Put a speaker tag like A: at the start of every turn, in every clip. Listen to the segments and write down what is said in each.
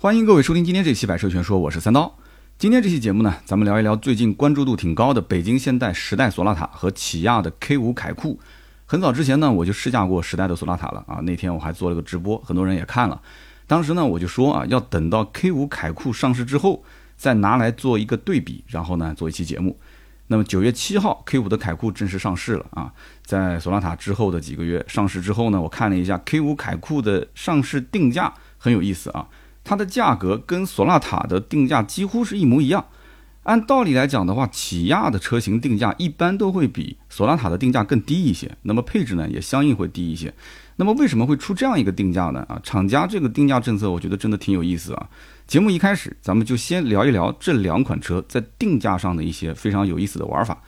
A: 欢迎各位收听今天这期《百车全说》，我是三刀。今天这期节目呢，咱们聊一聊最近关注度挺高的北京现代时代索纳塔和起亚的 K5 凯酷。很早之前呢，我就试驾过时代的索纳塔了啊，那天我还做了个直播，很多人也看了。当时呢，我就说啊，要等到 K5 凯酷上市之后，再拿来做一个对比，然后呢，做一期节目。那么九月七号，K5 的凯酷正式上市了啊，在索纳塔之后的几个月上市之后呢，我看了一下 K5 凯酷的上市定价，很有意思啊。它的价格跟索纳塔的定价几乎是一模一样。按道理来讲的话，起亚的车型定价一般都会比索纳塔的定价更低一些，那么配置呢也相应会低一些。那么为什么会出这样一个定价呢？啊，厂家这个定价政策，我觉得真的挺有意思啊。节目一开始，咱们就先聊一聊这两款车在定价上的一些非常有意思的玩法。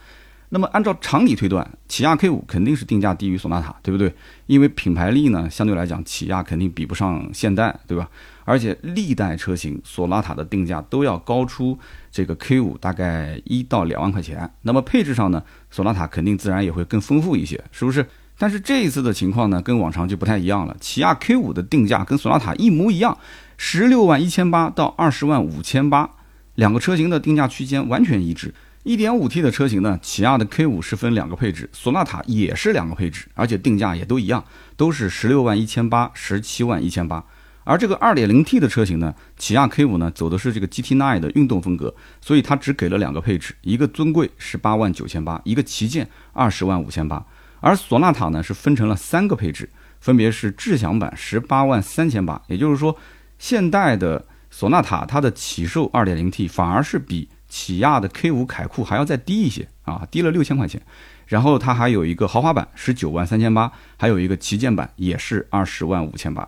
A: 那么按照常理推断，起亚 K5 肯定是定价低于索纳塔，对不对？因为品牌力呢，相对来讲，起亚肯定比不上现代，对吧？而且历代车型索纳塔的定价都要高出这个 K5 大概一到两万块钱。那么配置上呢，索纳塔肯定自然也会更丰富一些，是不是？但是这一次的情况呢，跟往常就不太一样了。起亚 K5 的定价跟索纳塔一模一样，十六万一千八到二十万五千八，两个车型的定价区间完全一致。1.5T 的车型呢，起亚的 K5 是分两个配置，索纳塔也是两个配置，而且定价也都一样，都是十六万一千八、十七万一千八。而这个 2.0T 的车型呢，起亚 K5 呢走的是这个 GT9 的运动风格，所以它只给了两个配置，一个尊贵十八万九千八，一个旗舰二十万五千八。而索纳塔呢是分成了三个配置，分别是智享版十八万三千八，也就是说，现代的索纳塔它的起售 2.0T 反而是比起亚的 K5 凯酷还要再低一些啊，低了六千块钱。然后它还有一个豪华版十九万三千八，还有一个旗舰版也是二十万五千八。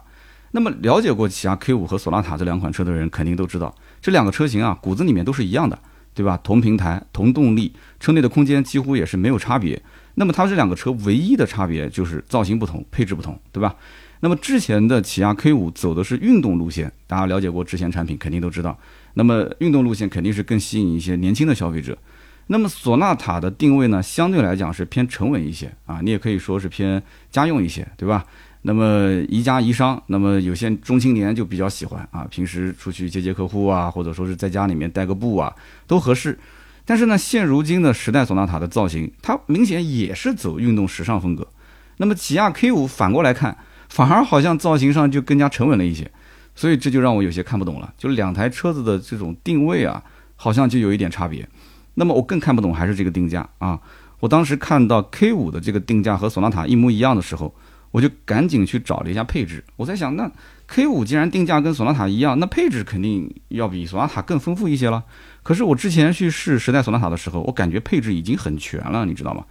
A: 那么了解过起亚 K5 和索纳塔这两款车的人肯定都知道，这两个车型啊骨子里面都是一样的，对吧？同平台、同动力，车内的空间几乎也是没有差别。那么它这两个车唯一的差别就是造型不同、配置不同，对吧？那么之前的起亚 K5 走的是运动路线，大家了解过之前产品肯定都知道。那么运动路线肯定是更吸引一些年轻的消费者。那么索纳塔的定位呢，相对来讲是偏沉稳一些啊，你也可以说是偏家用一些，对吧？那么宜家宜商，那么有些中青年就比较喜欢啊，平时出去接接客户啊，或者说是在家里面带个步啊，都合适。但是呢，现如今的时代索纳塔的造型，它明显也是走运动时尚风格。那么起亚 K 五反过来看，反而好像造型上就更加沉稳了一些，所以这就让我有些看不懂了。就两台车子的这种定位啊，好像就有一点差别。那么我更看不懂还是这个定价啊！我当时看到 K 五的这个定价和索纳塔一模一样的时候。我就赶紧去找了一下配置，我在想，那 K 五既然定价跟索纳塔一样，那配置肯定要比索纳塔更丰富一些了。可是我之前去试时代索纳塔的时候，我感觉配置已经很全了，你知道吗？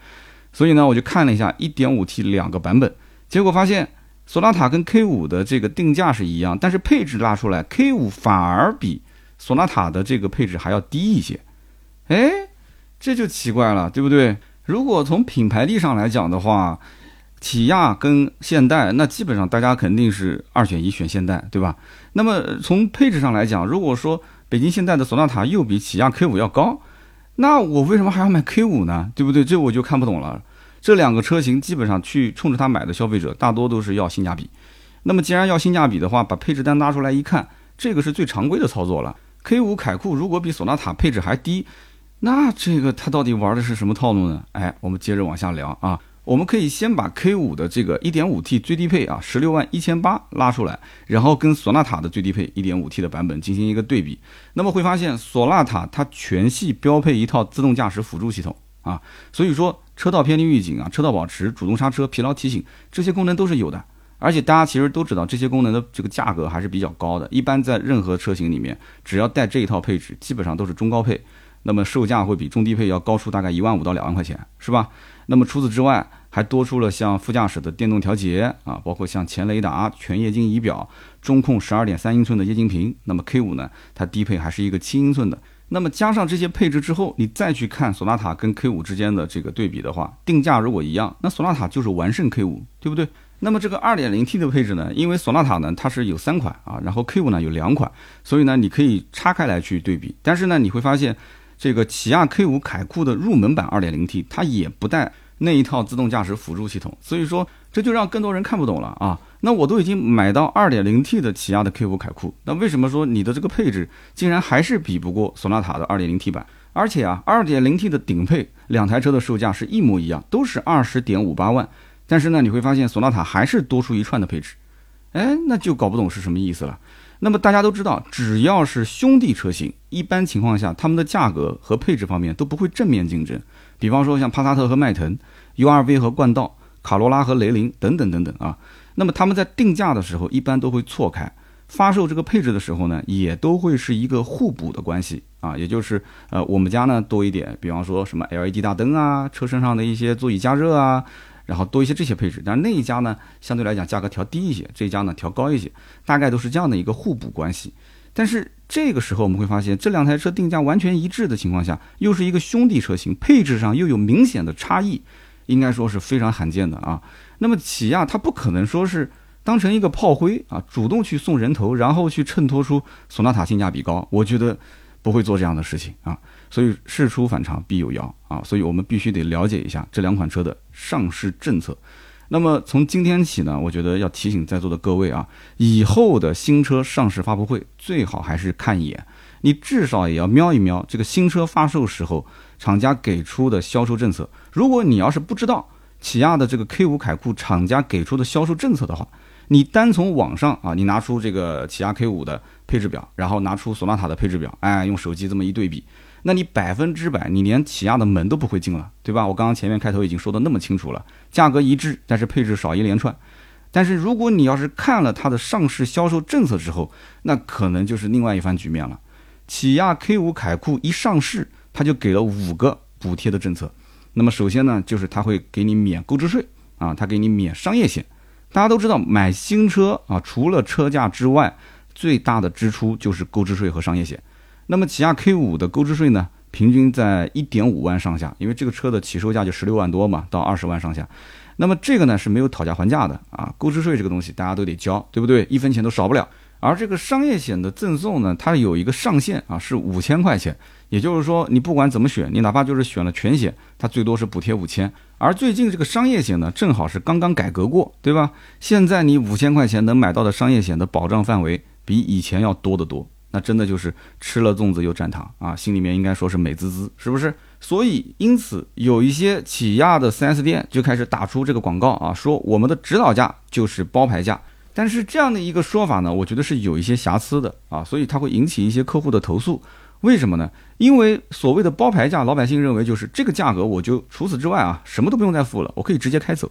A: 所以呢，我就看了一下 1.5T 两个版本，结果发现索纳塔跟 K5 的这个定价是一样，但是配置拉出来，K5 反而比索纳塔的这个配置还要低一些。哎，这就奇怪了，对不对？如果从品牌力上来讲的话，起亚跟现代，那基本上大家肯定是二选一选现代，对吧？那么从配置上来讲，如果说北京现代的索纳塔又比起亚 K5 要高，那我为什么还要买 K5 呢？对不对？这我就看不懂了。这两个车型基本上去冲着它买的消费者，大多都是要性价比。那么既然要性价比的话，把配置单拉出来一看，这个是最常规的操作了。K5 凯酷如果比索纳塔配置还低，那这个它到底玩的是什么套路呢？哎，我们接着往下聊啊。我们可以先把 K5 的这个 1.5T 最低配啊，十六万一千八拉出来，然后跟索纳塔的最低配 1.5T 的版本进行一个对比。那么会发现，索纳塔它全系标配一套自动驾驶辅助系统啊，所以说车道偏离预警啊、车道保持、主动刹车、疲劳提醒这些功能都是有的。而且大家其实都知道，这些功能的这个价格还是比较高的。一般在任何车型里面，只要带这一套配置，基本上都是中高配，那么售价会比中低配要高出大概一万五到两万块钱，是吧？那么除此之外，还多出了像副驾驶的电动调节啊，包括像前雷达、全液晶仪表、中控十二点三英寸的液晶屏。那么 K 五呢，它低配还是一个七英寸的。那么加上这些配置之后，你再去看索纳塔跟 K5 之间的这个对比的话，定价如果一样，那索纳塔就是完胜 K5，对不对？那么这个二点零 T 的配置呢，因为索纳塔呢它是有三款啊，然后 K5 呢有两款，所以呢你可以拆开来去对比。但是呢你会发现，这个起亚 K5 凯酷的入门版二点零 T 它也不带。那一套自动驾驶辅助系统，所以说这就让更多人看不懂了啊！那我都已经买到 2.0T 的起亚的 K5 凯酷，那为什么说你的这个配置竟然还是比不过索纳塔的 2.0T 版？而且啊，2.0T 的顶配两台车的售价是一模一样，都是二十点五八万，但是呢，你会发现索纳塔还是多出一串的配置，哎，那就搞不懂是什么意思了。那么大家都知道，只要是兄弟车型，一般情况下，他们的价格和配置方面都不会正面竞争。比方说像帕萨特和迈腾，URV 和冠道，卡罗拉和雷凌等等等等啊。那么他们在定价的时候一般都会错开，发售这个配置的时候呢，也都会是一个互补的关系啊，也就是呃我们家呢多一点，比方说什么 LED 大灯啊，车身上的一些座椅加热啊，然后多一些这些配置，但是那一家呢相对来讲价格调低一些，这一家呢调高一些，大概都是这样的一个互补关系。但是这个时候我们会发现，这两台车定价完全一致的情况下，又是一个兄弟车型，配置上又有明显的差异，应该说是非常罕见的啊。那么起亚它不可能说是当成一个炮灰啊，主动去送人头，然后去衬托出索纳塔性价比高，我觉得不会做这样的事情啊。所以事出反常必有妖啊，所以我们必须得了解一下这两款车的上市政策。那么从今天起呢，我觉得要提醒在座的各位啊，以后的新车上市发布会最好还是看一眼，你至少也要瞄一瞄这个新车发售时候厂家给出的销售政策。如果你要是不知道，起亚的这个 K 五凯酷厂家给出的销售政策的话，你单从网上啊，你拿出这个起亚 K 五的配置表，然后拿出索纳塔的配置表，哎，用手机这么一对比，那你百分之百你连起亚的门都不会进了，对吧？我刚刚前面开头已经说的那么清楚了，价格一致，但是配置少一连串。但是如果你要是看了它的上市销售政策之后，那可能就是另外一番局面了。起亚 K 五凯酷一上市，它就给了五个补贴的政策。那么首先呢，就是他会给你免购置税啊，他给你免商业险。大家都知道，买新车啊，除了车价之外，最大的支出就是购置税和商业险。那么起亚 K 五的购置税呢，平均在一点五万上下，因为这个车的起售价就十六万多嘛，到二十万上下。那么这个呢是没有讨价还价的啊，购置税这个东西大家都得交，对不对？一分钱都少不了。而这个商业险的赠送呢，它有一个上限啊，是五千块钱。也就是说，你不管怎么选，你哪怕就是选了全险，它最多是补贴五千。而最近这个商业险呢，正好是刚刚改革过，对吧？现在你五千块钱能买到的商业险的保障范围比以前要多得多，那真的就是吃了粽子又蘸糖啊，心里面应该说是美滋滋，是不是？所以，因此有一些起亚的 4S 店就开始打出这个广告啊，说我们的指导价就是包牌价。但是这样的一个说法呢，我觉得是有一些瑕疵的啊，所以它会引起一些客户的投诉。为什么呢？因为所谓的包牌价，老百姓认为就是这个价格，我就除此之外啊，什么都不用再付了，我可以直接开走。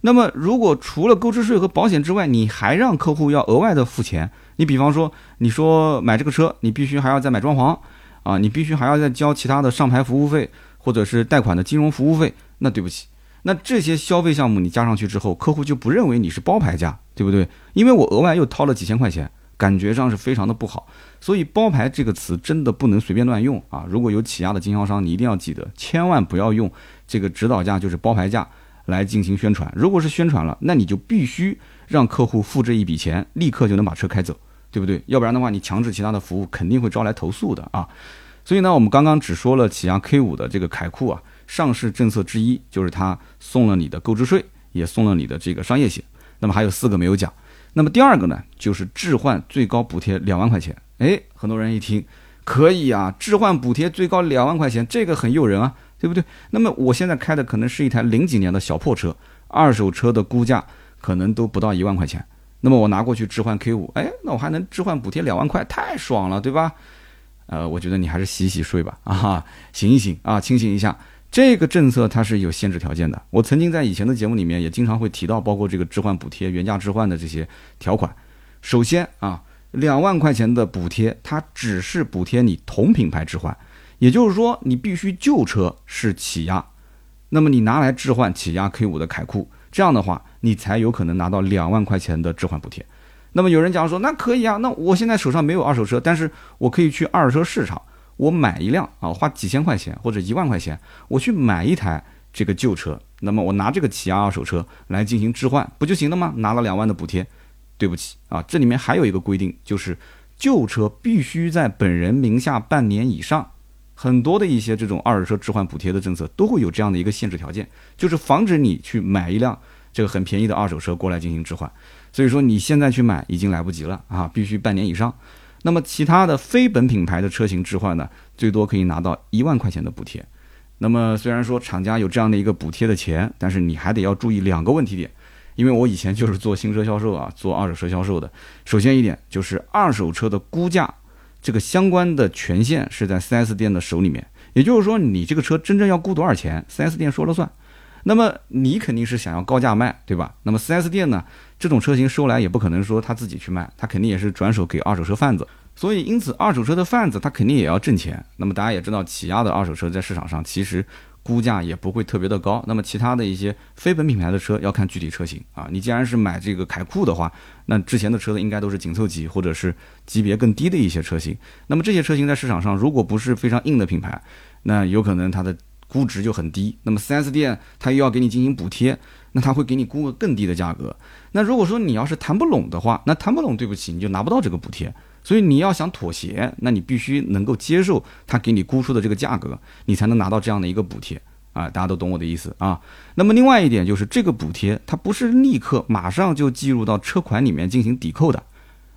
A: 那么，如果除了购置税和保险之外，你还让客户要额外的付钱，你比方说，你说买这个车，你必须还要再买装潢啊，你必须还要再交其他的上牌服务费或者是贷款的金融服务费，那对不起，那这些消费项目你加上去之后，客户就不认为你是包牌价，对不对？因为我额外又掏了几千块钱。感觉上是非常的不好，所以包牌这个词真的不能随便乱用啊！如果有起亚的经销商，你一定要记得，千万不要用这个指导价就是包牌价来进行宣传。如果是宣传了，那你就必须让客户付这一笔钱，立刻就能把车开走，对不对？要不然的话，你强制其他的服务肯定会招来投诉的啊！所以呢，我们刚刚只说了起亚 K 五的这个凯酷啊，上市政策之一就是它送了你的购置税，也送了你的这个商业险，那么还有四个没有讲。那么第二个呢，就是置换最高补贴两万块钱。哎，很多人一听，可以啊，置换补贴最高两万块钱，这个很诱人啊，对不对？那么我现在开的可能是一台零几年的小破车，二手车的估价可能都不到一万块钱。那么我拿过去置换 K 五，哎，那我还能置换补贴两万块，太爽了，对吧？呃，我觉得你还是洗洗睡吧，啊，醒一醒啊，清醒一下。这个政策它是有限制条件的。我曾经在以前的节目里面也经常会提到，包括这个置换补贴、原价置换的这些条款。首先啊，两万块钱的补贴，它只是补贴你同品牌置换，也就是说你必须旧车是起亚，那么你拿来置换起亚 K 五的凯酷，这样的话你才有可能拿到两万块钱的置换补贴。那么有人讲说，那可以啊，那我现在手上没有二手车，但是我可以去二手车市场。我买一辆啊，花几千块钱或者一万块钱，我去买一台这个旧车，那么我拿这个起亚二手车来进行置换，不就行了吗？拿了两万的补贴。对不起啊，这里面还有一个规定，就是旧车必须在本人名下半年以上。很多的一些这种二手车置换补贴的政策都会有这样的一个限制条件，就是防止你去买一辆这个很便宜的二手车过来进行置换。所以说你现在去买已经来不及了啊，必须半年以上。那么其他的非本品牌的车型置换呢，最多可以拿到一万块钱的补贴。那么虽然说厂家有这样的一个补贴的钱，但是你还得要注意两个问题点。因为我以前就是做新车销售啊，做二手车销售的。首先一点就是二手车的估价，这个相关的权限是在 4S 店的手里面。也就是说，你这个车真正要估多少钱，4S 店说了算。那么你肯定是想要高价卖，对吧？那么 4S 店呢，这种车型收来也不可能说他自己去卖，他肯定也是转手给二手车贩子。所以因此，二手车的贩子他肯定也要挣钱。那么大家也知道，起亚的二手车在市场上其实。估价也不会特别的高，那么其他的一些非本品牌的车要看具体车型啊。你既然是买这个凯酷的话，那之前的车子应该都是紧凑级或者是级别更低的一些车型。那么这些车型在市场上如果不是非常硬的品牌，那有可能它的估值就很低。那么 4S 店它又要给你进行补贴，那他会给你估个更低的价格。那如果说你要是谈不拢的话，那谈不拢，对不起，你就拿不到这个补贴。所以你要想妥协，那你必须能够接受他给你估出的这个价格，你才能拿到这样的一个补贴啊！大家都懂我的意思啊。那么另外一点就是，这个补贴它不是立刻马上就计入到车款里面进行抵扣的。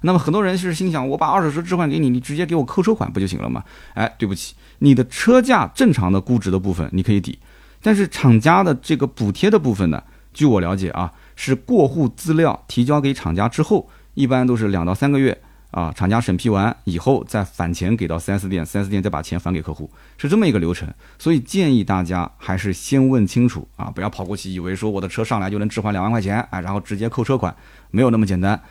A: 那么很多人是心想，我把二手车置换给你，你直接给我扣车款不就行了吗？哎，对不起，你的车价正常的估值的部分你可以抵，但是厂家的这个补贴的部分呢，据我了解啊，是过户资料提交给厂家之后，一般都是两到三个月。啊，厂家审批完以后再返钱给到 4S 店，4S 店再把钱返给客户，是这么一个流程。所以建议大家还是先问清楚啊，不要跑过去以为说我的车上来就能置换两万块钱，哎，然后直接扣车款，没有那么简单。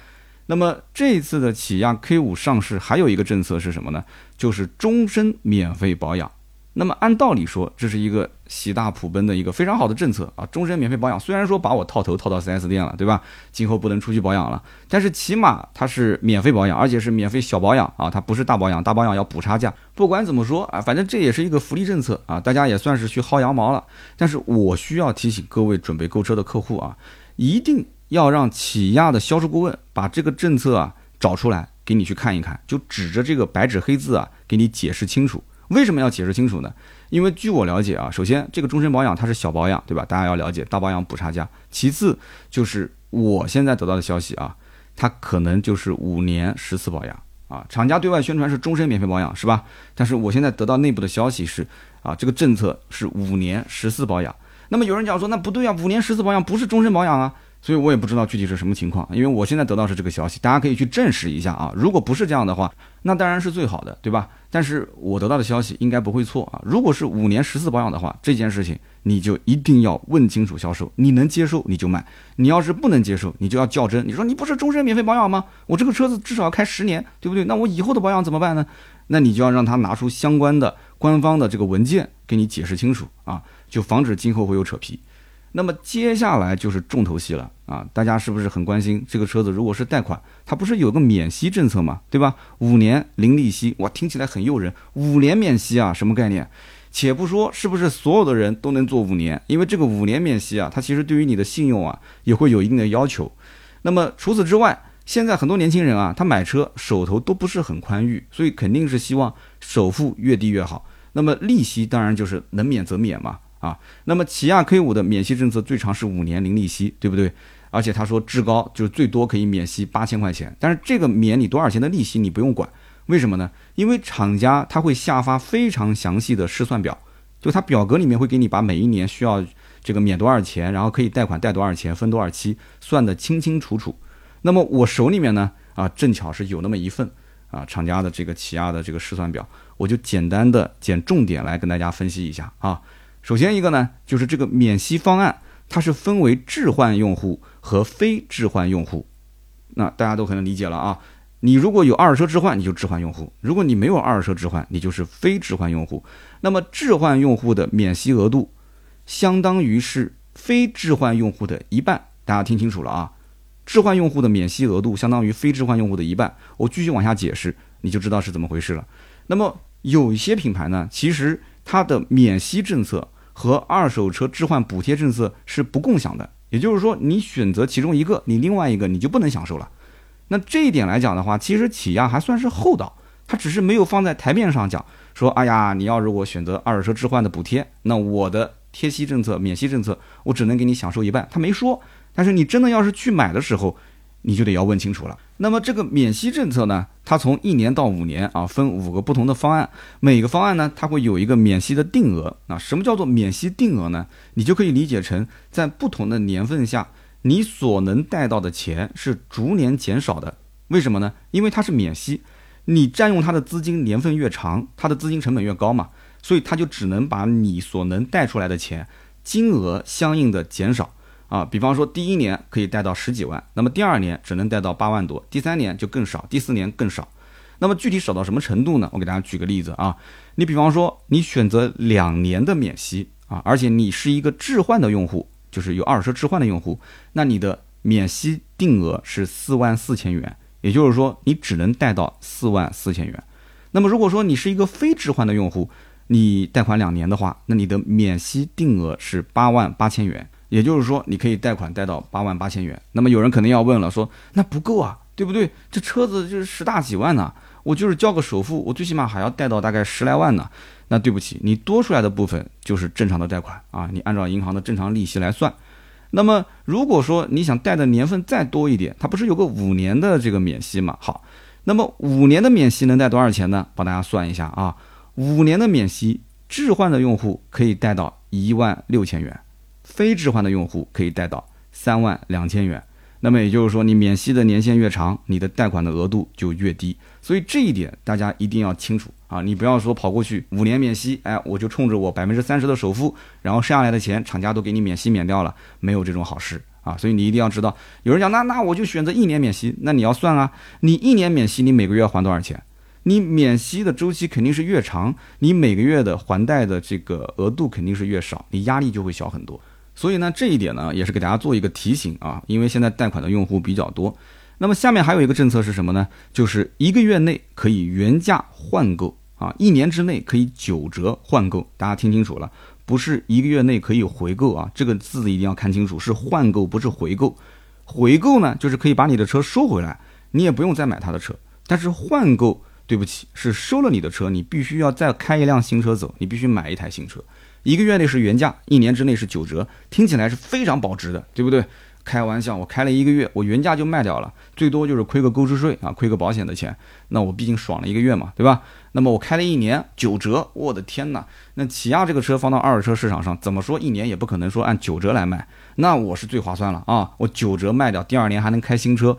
A: 那么这次的起亚 K5 上市还有一个政策是什么呢？就是终身免费保养。那么按道理说，这是一个喜大普奔的一个非常好的政策啊！终身免费保养，虽然说把我套头套到 4S 店了，对吧？今后不能出去保养了，但是起码它是免费保养，而且是免费小保养啊，它不是大保养，大保养要补差价。不管怎么说啊，反正这也是一个福利政策啊，大家也算是去薅羊毛了。但是我需要提醒各位准备购车的客户啊，一定要让起亚的销售顾问把这个政策啊找出来给你去看一看，就指着这个白纸黑字啊给你解释清楚。为什么要解释清楚呢？因为据我了解啊，首先这个终身保养它是小保养，对吧？大家要了解大保养补差价。其次就是我现在得到的消息啊，它可能就是五年十次保养啊。厂家对外宣传是终身免费保养，是吧？但是我现在得到内部的消息是啊，这个政策是五年十次保养。那么有人讲说那不对啊，五年十次保养不是终身保养啊。所以我也不知道具体是什么情况，因为我现在得到是这个消息，大家可以去证实一下啊。如果不是这样的话，那当然是最好的，对吧？但是我得到的消息应该不会错啊。如果是五年十次保养的话，这件事情你就一定要问清楚销售，你能接受你就买，你要是不能接受，你就要较真。你说你不是终身免费保养吗？我这个车子至少要开十年，对不对？那我以后的保养怎么办呢？那你就要让他拿出相关的官方的这个文件给你解释清楚啊，就防止今后会有扯皮。那么接下来就是重头戏了啊！大家是不是很关心这个车子？如果是贷款，它不是有个免息政策嘛，对吧？五年零利息，哇，听起来很诱人。五年免息啊，什么概念？且不说是不是所有的人都能做五年，因为这个五年免息啊，它其实对于你的信用啊也会有一定的要求。那么除此之外，现在很多年轻人啊，他买车手头都不是很宽裕，所以肯定是希望首付越低越好。那么利息当然就是能免则免嘛。啊，那么起亚 K 五的免息政策最长是五年零利息，对不对？而且他说至高就是最多可以免息八千块钱，但是这个免你多少钱的利息你不用管，为什么呢？因为厂家他会下发非常详细的试算表，就他表格里面会给你把每一年需要这个免多少钱，然后可以贷款贷多少钱，分多少期，算得清清楚楚。那么我手里面呢，啊，正巧是有那么一份啊，厂家的这个起亚的这个试算表，我就简单的捡重点来跟大家分析一下啊。首先一个呢，就是这个免息方案，它是分为置换用户和非置换用户。那大家都可能理解了啊。你如果有二手车置换，你就置换用户；如果你没有二手车置换，你就是非置换用户。那么置换用户的免息额度，相当于是非置换用户的一半。大家听清楚了啊！置换用户的免息额度相当于非置换用户的一半。我继续往下解释，你就知道是怎么回事了。那么有一些品牌呢，其实它的免息政策。和二手车置换补贴政策是不共享的，也就是说，你选择其中一个，你另外一个你就不能享受了。那这一点来讲的话，其实起亚还算是厚道，他只是没有放在台面上讲，说，哎呀，你要如果选择二手车置换的补贴，那我的贴息政策、免息政策，我只能给你享受一半。他没说，但是你真的要是去买的时候，你就得要问清楚了。那么这个免息政策呢，它从一年到五年啊，分五个不同的方案，每个方案呢，它会有一个免息的定额那。什么叫做免息定额呢？你就可以理解成在不同的年份下，你所能贷到的钱是逐年减少的。为什么呢？因为它是免息，你占用它的资金年份越长，它的资金成本越高嘛，所以它就只能把你所能贷出来的钱金额相应的减少。啊，比方说第一年可以贷到十几万，那么第二年只能贷到八万多，第三年就更少，第四年更少。那么具体少到什么程度呢？我给大家举个例子啊，你比方说你选择两年的免息啊，而且你是一个置换的用户，就是有二手车置换的用户，那你的免息定额是四万四千元，也就是说你只能贷到四万四千元。那么如果说你是一个非置换的用户，你贷款两年的话，那你的免息定额是八万八千元。也就是说，你可以贷款贷到八万八千元。那么有人肯定要问了，说那不够啊，对不对？这车子就是十大几万呢，我就是交个首付，我最起码还要贷到大概十来万呢。那对不起，你多出来的部分就是正常的贷款啊，你按照银行的正常利息来算。那么如果说你想贷的年份再多一点，它不是有个五年的这个免息嘛？好，那么五年的免息能贷多少钱呢？帮大家算一下啊，五年的免息，置换的用户可以贷到一万六千元。非置换的用户可以贷到三万两千元，那么也就是说，你免息的年限越长，你的贷款的额度就越低。所以这一点大家一定要清楚啊！你不要说跑过去五年免息，哎，我就冲着我百分之三十的首付，然后剩下来的钱厂家都给你免息免掉了，没有这种好事啊！所以你一定要知道，有人讲那那我就选择一年免息，那你要算啊，你一年免息，你每个月要还多少钱？你免息的周期肯定是越长，你每个月的还贷的这个额度肯定是越少，你压力就会小很多。所以呢，这一点呢，也是给大家做一个提醒啊，因为现在贷款的用户比较多。那么下面还有一个政策是什么呢？就是一个月内可以原价换购啊，一年之内可以九折换购。大家听清楚了，不是一个月内可以回购啊，这个字一定要看清楚，是换购，不是回购。回购呢，就是可以把你的车收回来，你也不用再买他的车。但是换购，对不起，是收了你的车，你必须要再开一辆新车走，你必须买一台新车。一个月内是原价，一年之内是九折，听起来是非常保值的，对不对？开玩笑，我开了一个月，我原价就卖掉了，最多就是亏个购置税啊，亏个保险的钱，那我毕竟爽了一个月嘛，对吧？那么我开了一年九折，我的天哪！那起亚这个车放到二手车市场上，怎么说一年也不可能说按九折来卖，那我是最划算了啊！我九折卖掉，第二年还能开新车，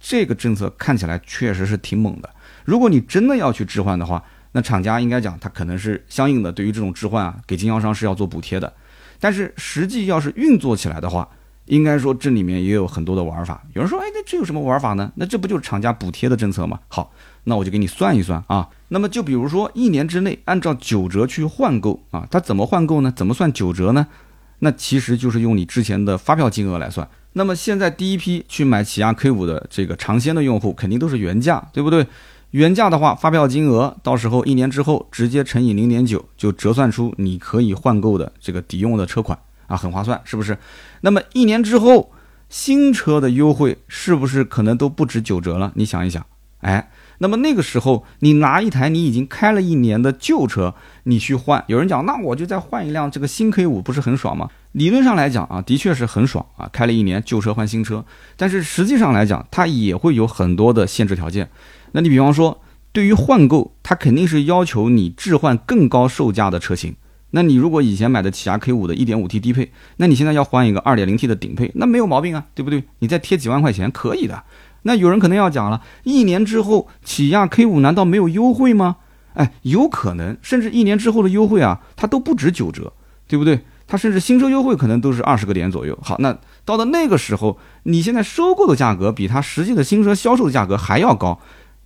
A: 这个政策看起来确实是挺猛的。如果你真的要去置换的话，那厂家应该讲，他可能是相应的对于这种置换啊，给经销商是要做补贴的。但是实际要是运作起来的话，应该说这里面也有很多的玩法。有人说，哎，那这有什么玩法呢？那这不就是厂家补贴的政策吗？好，那我就给你算一算啊。那么就比如说一年之内按照九折去换购啊，它怎么换购呢？怎么算九折呢？那其实就是用你之前的发票金额来算。那么现在第一批去买起亚 K 五的这个尝鲜的用户，肯定都是原价，对不对？原价的话，发票金额到时候一年之后直接乘以零点九，就折算出你可以换购的这个抵用的车款啊，很划算，是不是？那么一年之后，新车的优惠是不是可能都不止九折了？你想一想，哎，那么那个时候你拿一台你已经开了一年的旧车，你去换，有人讲，那我就再换一辆这个新 K 五，不是很爽吗？理论上来讲啊，的确是很爽啊，开了一年旧车换新车，但是实际上来讲，它也会有很多的限制条件。那你比方说，对于换购，它肯定是要求你置换更高售价的车型。那你如果以前买的起亚 K 五的 1.5T 低配，那你现在要换一个 2.0T 的顶配，那没有毛病啊，对不对？你再贴几万块钱可以的。那有人可能要讲了，一年之后起亚 K 五难道没有优惠吗？哎，有可能，甚至一年之后的优惠啊，它都不止九折，对不对？它甚至新车优惠可能都是二十个点左右。好，那到了那个时候，你现在收购的价格比它实际的新车销售的价格还要高。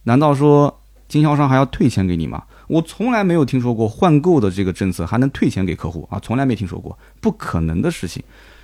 A: 难道说经销商还要退钱给你吗？我从来没有听说过换购的这个政策还能退钱给客户啊，从来没听说过，不可能的事情。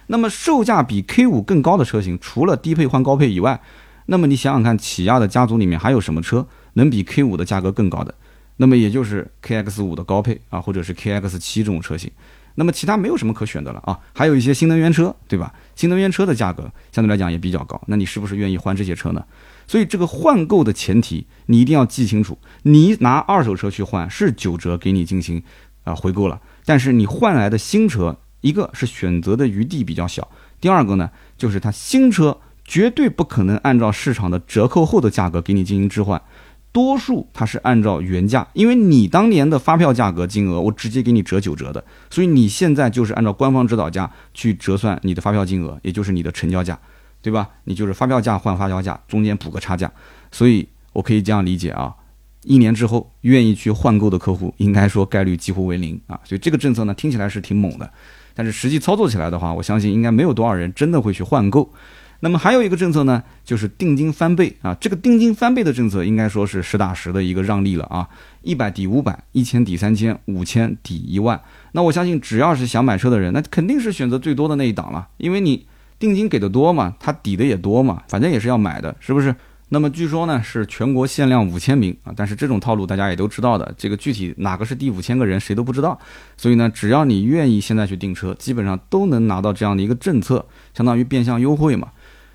A: 那么售价比 K 五更高的车型，除了低配换高配以外，那么你想想看，起亚的家族里面还有什么车能比 K 五的价格更高的？那么也就是 KX 五的高配啊，或者是 KX 七这种车型。那么其他没有什么可选的了啊，还有一些新能源车，对吧？新能源车的价格相对来讲也比较高，那你是不是愿意换这些车呢？所以这个换购的前提，你一定要记清楚。你拿二手车去换是九折给你进行啊回购了，但是你换来的新车，一个是选择的余地比较小，第二个呢，就是它新车绝对不可能按照市场的折扣后的价格给你进行置换，多数它是按照原价，因为你当年的发票价格金额我直接给你折九折的，所以你现在就是按照官方指导价去折算你的发票金额，也就是你的成交价，对吧？你就是发票价换发票价，中间补个差价，所以我可以这样理解啊。一年之后，愿意去换购的客户，应该说概率几乎为零啊，所以这个政策呢，听起来是挺猛的，但是实际操作起来的话，我相信应该没有多少人真的会去换购。那么还有一个政策呢，就是定金翻倍啊，这个定金翻倍的政策应该说是实打实的一个让利了啊，一百抵五百，一千抵三千，五千抵一万。那我相信只要是想买车的人，那肯定是选择最多的那一档了，因为你定金给的多嘛，他抵的也多嘛，反正也是要买的，是不是？那么据说呢是全国限量五千名啊，但是这种套路大家也都知道的，这个具体哪个是第五千个人谁都不知道，所以呢，只要你愿意现在去订车，基本上都能拿到这样的一个政策，相当于变相优惠嘛。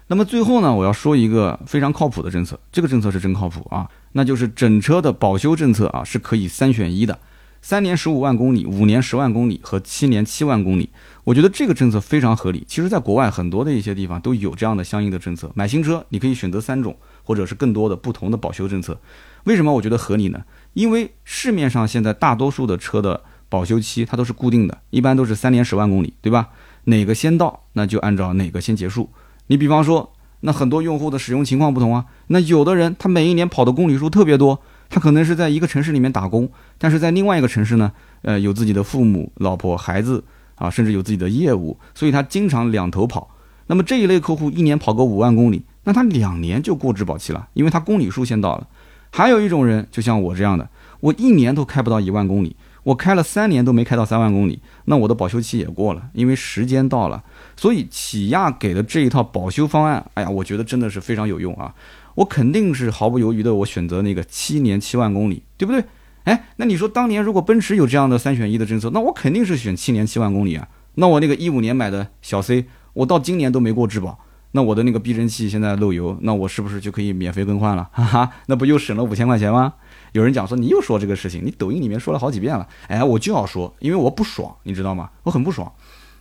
A: 那么最后呢，我要说一个非常靠谱的政策，这个政策是真靠谱啊，那就是整车的保修政策啊是可以三选一的。三年十五万公里，五年十万公里和七年七万公里，我觉得这个政策非常合理。其实，在国外很多的一些地方都有这样的相应的政策。买新车，你可以选择三种，或者是更多的不同的保修政策。为什么我觉得合理呢？因为市面上现在大多数的车的保修期它都是固定的，一般都是三年十万公里，对吧？哪个先到，那就按照哪个先结束。你比方说，那很多用户的使用情况不同啊，那有的人他每一年跑的公里数特别多。他可能是在一个城市里面打工，但是在另外一个城市呢，呃，有自己的父母、老婆、孩子啊，甚至有自己的业务，所以他经常两头跑。那么这一类客户一年跑个五万公里，那他两年就过质保期了，因为他公里数先到了。还有一种人，就像我这样的，我一年都开不到一万公里，我开了三年都没开到三万公里，那我的保修期也过了，因为时间到了。所以起亚给的这一套保修方案，哎呀，我觉得真的是非常有用啊。我肯定是毫不犹豫的，我选择那个七年七万公里，对不对？哎，那你说当年如果奔驰有这样的三选一的政策，那我肯定是选七年七万公里啊。那我那个一五年买的小 C，我到今年都没过质保，那我的那个避震器现在漏油，那我是不是就可以免费更换了？哈哈，那不又省了五千块钱吗？有人讲说你又说这个事情，你抖音里面说了好几遍了。哎，我就要说，因为我不爽，你知道吗？我很不爽。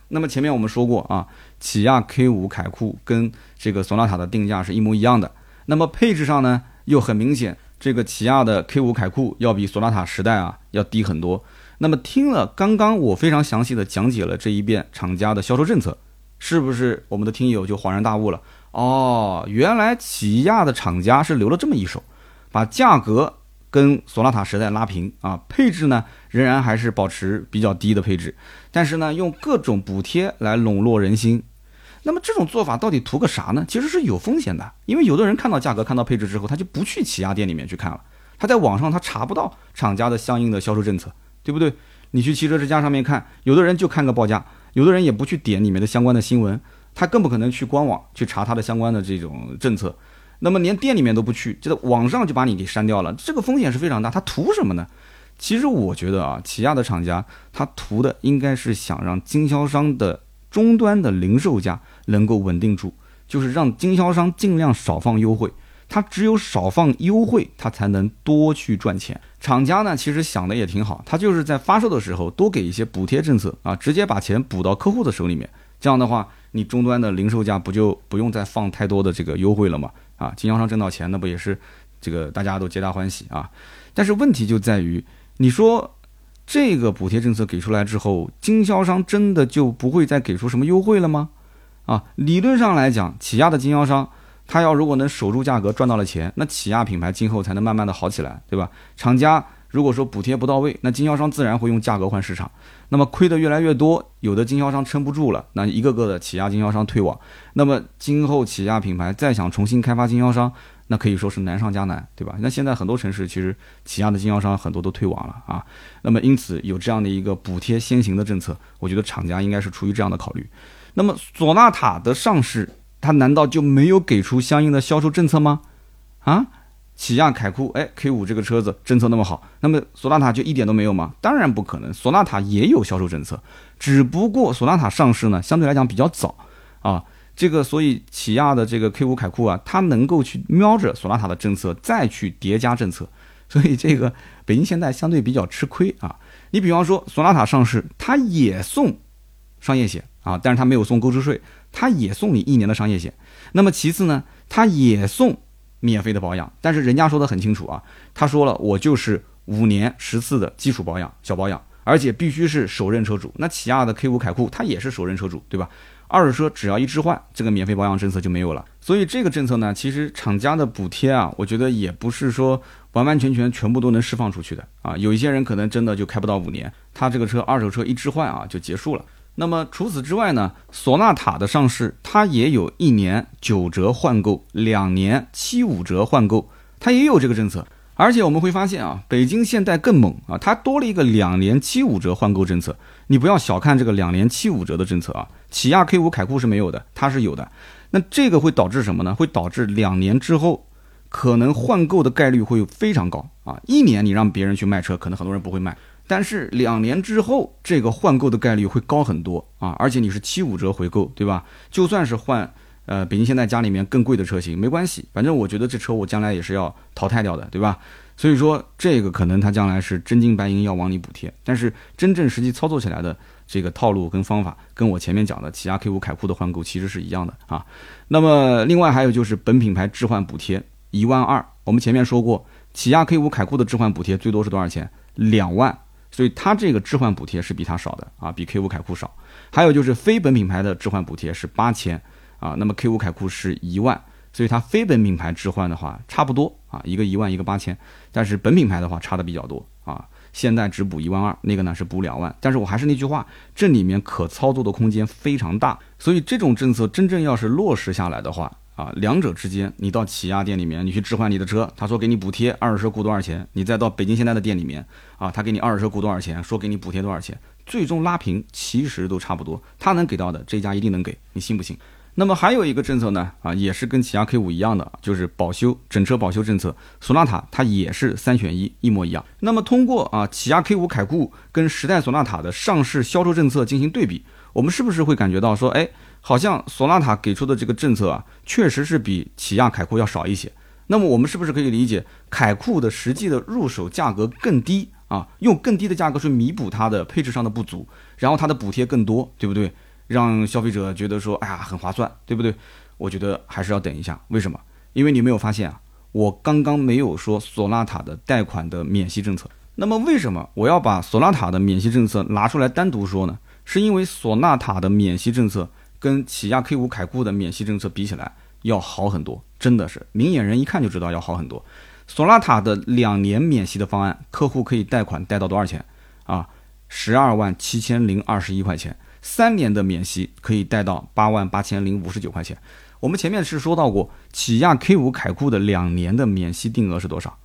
A: 那么前面我们说过啊，起亚 K 五凯酷跟这个索纳塔的定价是一模一样的。那么配置上呢，又很明显，这个起亚的 K 五凯酷要比索纳塔时代啊要低很多。那么听了刚刚我非常详细的讲解了这一遍厂家的销售政策，是不是我们的听友就恍然大悟了？哦，原来起亚的厂家是留了这么一手，把价格跟索纳塔时代拉平啊，配置呢仍然还是保持比较低的配置，但是呢用各种补贴来笼络人心。那么这种做法到底图个啥呢？其实是有风险的，因为有的人看到价格、看到配置之后，他就不去起亚店里面去看了，他在网上他查不到厂家的相应的销售政策，对不对？你去汽车之家上面看，有的人就看个报价，有的人也不去点里面的相关的新闻，他更不可能去官网去查他的相关的这种政策，那么连店里面都不去，就在网上就把你给删掉了，这个风险是非常大。他图什么呢？其实我觉得啊，起亚的厂家他图的应该是想让经销商的。终端的零售价能够稳定住，就是让经销商尽量少放优惠，他只有少放优惠，他才能多去赚钱。厂家呢，其实想的也挺好，他就是在发售的时候多给一些补贴政策啊，直接把钱补到客户的手里面。这样的话，你终端的零售价不就不用再放太多的这个优惠了吗？啊，经销商挣到钱，那不也是这个大家都皆大欢喜啊？但是问题就在于，你说。这个补贴政策给出来之后，经销商真的就不会再给出什么优惠了吗？啊，理论上来讲，起亚的经销商，他要如果能守住价格，赚到了钱，那起亚品牌今后才能慢慢的好起来，对吧？厂家如果说补贴不到位，那经销商自然会用价格换市场，那么亏的越来越多，有的经销商撑不住了，那一个个的起亚经销商退网，那么今后起亚品牌再想重新开发经销商。那可以说是难上加难，对吧？那现在很多城市其实起亚的经销商很多都退网了啊。那么因此有这样的一个补贴先行的政策，我觉得厂家应该是出于这样的考虑。那么索纳塔的上市，它难道就没有给出相应的销售政策吗？啊，起亚凯酷，哎，K 五这个车子政策那么好，那么索纳塔就一点都没有吗？当然不可能，索纳塔也有销售政策，只不过索纳塔上市呢相对来讲比较早啊。这个，所以起亚的这个 K 五凯酷啊，它能够去瞄着索纳塔的政策再去叠加政策，所以这个北京现代相对比较吃亏啊。你比方说索纳塔上市，它也送商业险啊，但是它没有送购置税，它也送你一年的商业险。那么其次呢，它也送免费的保养，但是人家说的很清楚啊，他说了，我就是五年十次的基础保养、小保养，而且必须是首任车主。那起亚的 K 五凯酷它也是首任车主，对吧？二手车只要一置换，这个免费保养政策就没有了。所以这个政策呢，其实厂家的补贴啊，我觉得也不是说完完全全全部都能释放出去的啊。有一些人可能真的就开不到五年，他这个车二手车一置换啊就结束了。那么除此之外呢，索纳塔的上市它也有一年九折换购，两年七五折换购，它也有这个政策。而且我们会发现啊，北京现代更猛啊，它多了一个两年七五折换购政策。你不要小看这个两年七五折的政策啊，起亚 K 五凯酷是没有的，它是有的。那这个会导致什么呢？会导致两年之后可能换购的概率会非常高啊。一年你让别人去卖车，可能很多人不会卖，但是两年之后这个换购的概率会高很多啊。而且你是七五折回购，对吧？就算是换。呃，北京现在家里面更贵的车型没关系，反正我觉得这车我将来也是要淘汰掉的，对吧？所以说这个可能它将来是真金白银要往里补贴，但是真正实际操作起来的这个套路跟方法，跟我前面讲的起亚 K 五凯酷的换购其实是一样的啊。那么另外还有就是本品牌置换补贴一万二，我们前面说过，起亚 K 五凯酷的置换补贴最多是多少钱？两万，所以它这个置换补贴是比它少的啊，比 K 五凯酷少。还有就是非本品牌的置换补贴是八千。啊，那么 K 五凯酷是一万，所以它非本品牌置换的话差不多啊，一个一万，一个八千，但是本品牌的话差的比较多啊。现在只补一万二，那个呢是补两万，但是我还是那句话，这里面可操作的空间非常大，所以这种政策真正要是落实下来的话啊，两者之间，你到起亚店里面你去置换你的车，他说给你补贴二手车估多少钱，你再到北京现代的店里面啊，他给你二手车估多少钱，说给你补贴多少钱，最终拉平其实都差不多，他能给到的这家一定能给你信不信？那么还有一个政策呢，啊，也是跟起亚 K 五一样的，就是保修整车保修政策。索纳塔它也是三选一，一模一样。那么通过啊起亚 K 五凯酷跟时代索纳塔的上市销售政策进行对比，我们是不是会感觉到说，哎，好像索纳塔给出的这个政策啊，确实是比起亚凯酷要少一些。那么我们是不是可以理解，凯酷的实际的入手价格更低啊？用更低的价格去弥补它的配置上的不足，然后它的补贴更多，对不对？让消费者觉得说，哎呀，很划算，对不对？我觉得还是要等一下。为什么？因为你没有发现啊，我刚刚没有说索纳塔的贷款的免息政策。那么为什么我要把索纳塔的免息政策拿出来单独说呢？是因为索纳塔的免息政策跟起亚 K 五凯酷的免息政策比起来要好很多，真的是明眼人一看就知道要好很多。索纳塔的两年免息的方案，客户可以贷款贷到多少钱啊？十二万七千零二十一块钱。三年的免息可以贷到八万八千零五十九块钱。我们前面是说到过，起亚 K 五凯酷的两年的免息定额是多少？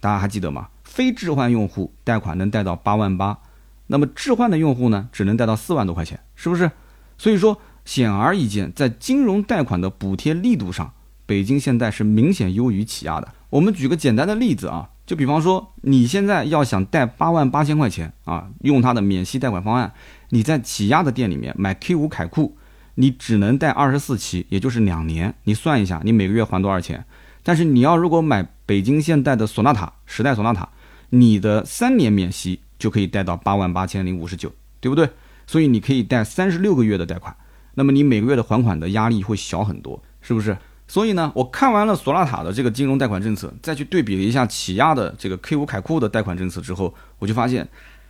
A: 大家还记得吗？非置换用户贷款能贷到八万八，那么置换的用户呢，只能贷到四万多块钱，是不是？所以说，显而易见，在金融贷款的补贴力度上，北京现代是明显优于起亚的。我们举个简单的例子啊。就比方说，你现在要想贷八万八千块钱啊，用它的免息贷款方案，你在起亚的店里面买 K 五凯酷，你只能贷二十四期，也就是两年。你算一下，你每个月还多少钱？但是你要如果买北京现代的索纳塔，时代索纳塔，你的三年免息就可以贷到八万八千零五十九，对不对？所以你可以贷三十六个月的贷款，那么你每个月的还款的压力会小很多，是不是？所以呢，我看完了索纳塔的这个金融贷款政策，再去对比了一下起亚的这个 K 五凯酷的贷款政策之后，我就发现，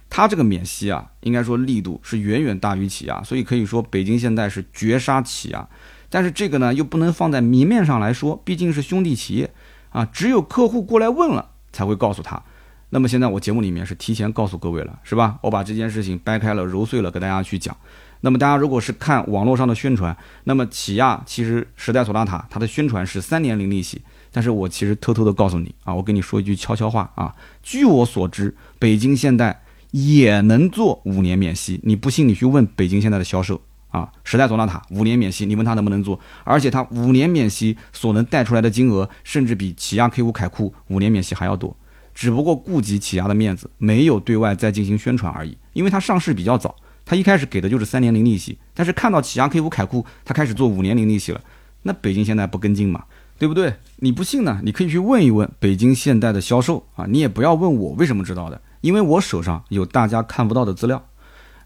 A: 它这个免息啊，应该说力度是远远大于起亚，所以可以说北京现代是绝杀起亚。但是这个呢，又不能放在明面上来说，毕竟是兄弟企业啊，只有客户过来问了才会告诉他。那么现在我节目里面是提前告诉各位了，是吧？我把这件事情掰开了揉碎了给大家去讲。那么大家如果是看网络上的宣传，那么起亚其实时代索纳塔它的宣传是三年零利息，但是我其实偷偷的告诉你啊，我跟你说一句悄悄话啊，据我所知，北京现代也能做五年免息，你不信你去问北京现代的销售啊，时代索纳塔五年免息，你问他能不能做，而且他五年免息所能贷出来的金额，甚至比起亚 K 五凯酷五年免息还要多，只不过顾及起亚的面子，没有对外再进行宣传而已，因为它上市比较早。他一开始给的就是三年零利息，但是看到起亚 K 五凯酷，他开始做五年零利息了，那北京现在不跟进嘛，对不对？你不信呢？你可以去问一问北京现代的销售啊，你也不要问我为什么知道的，因为我手上有大家看不到的资料。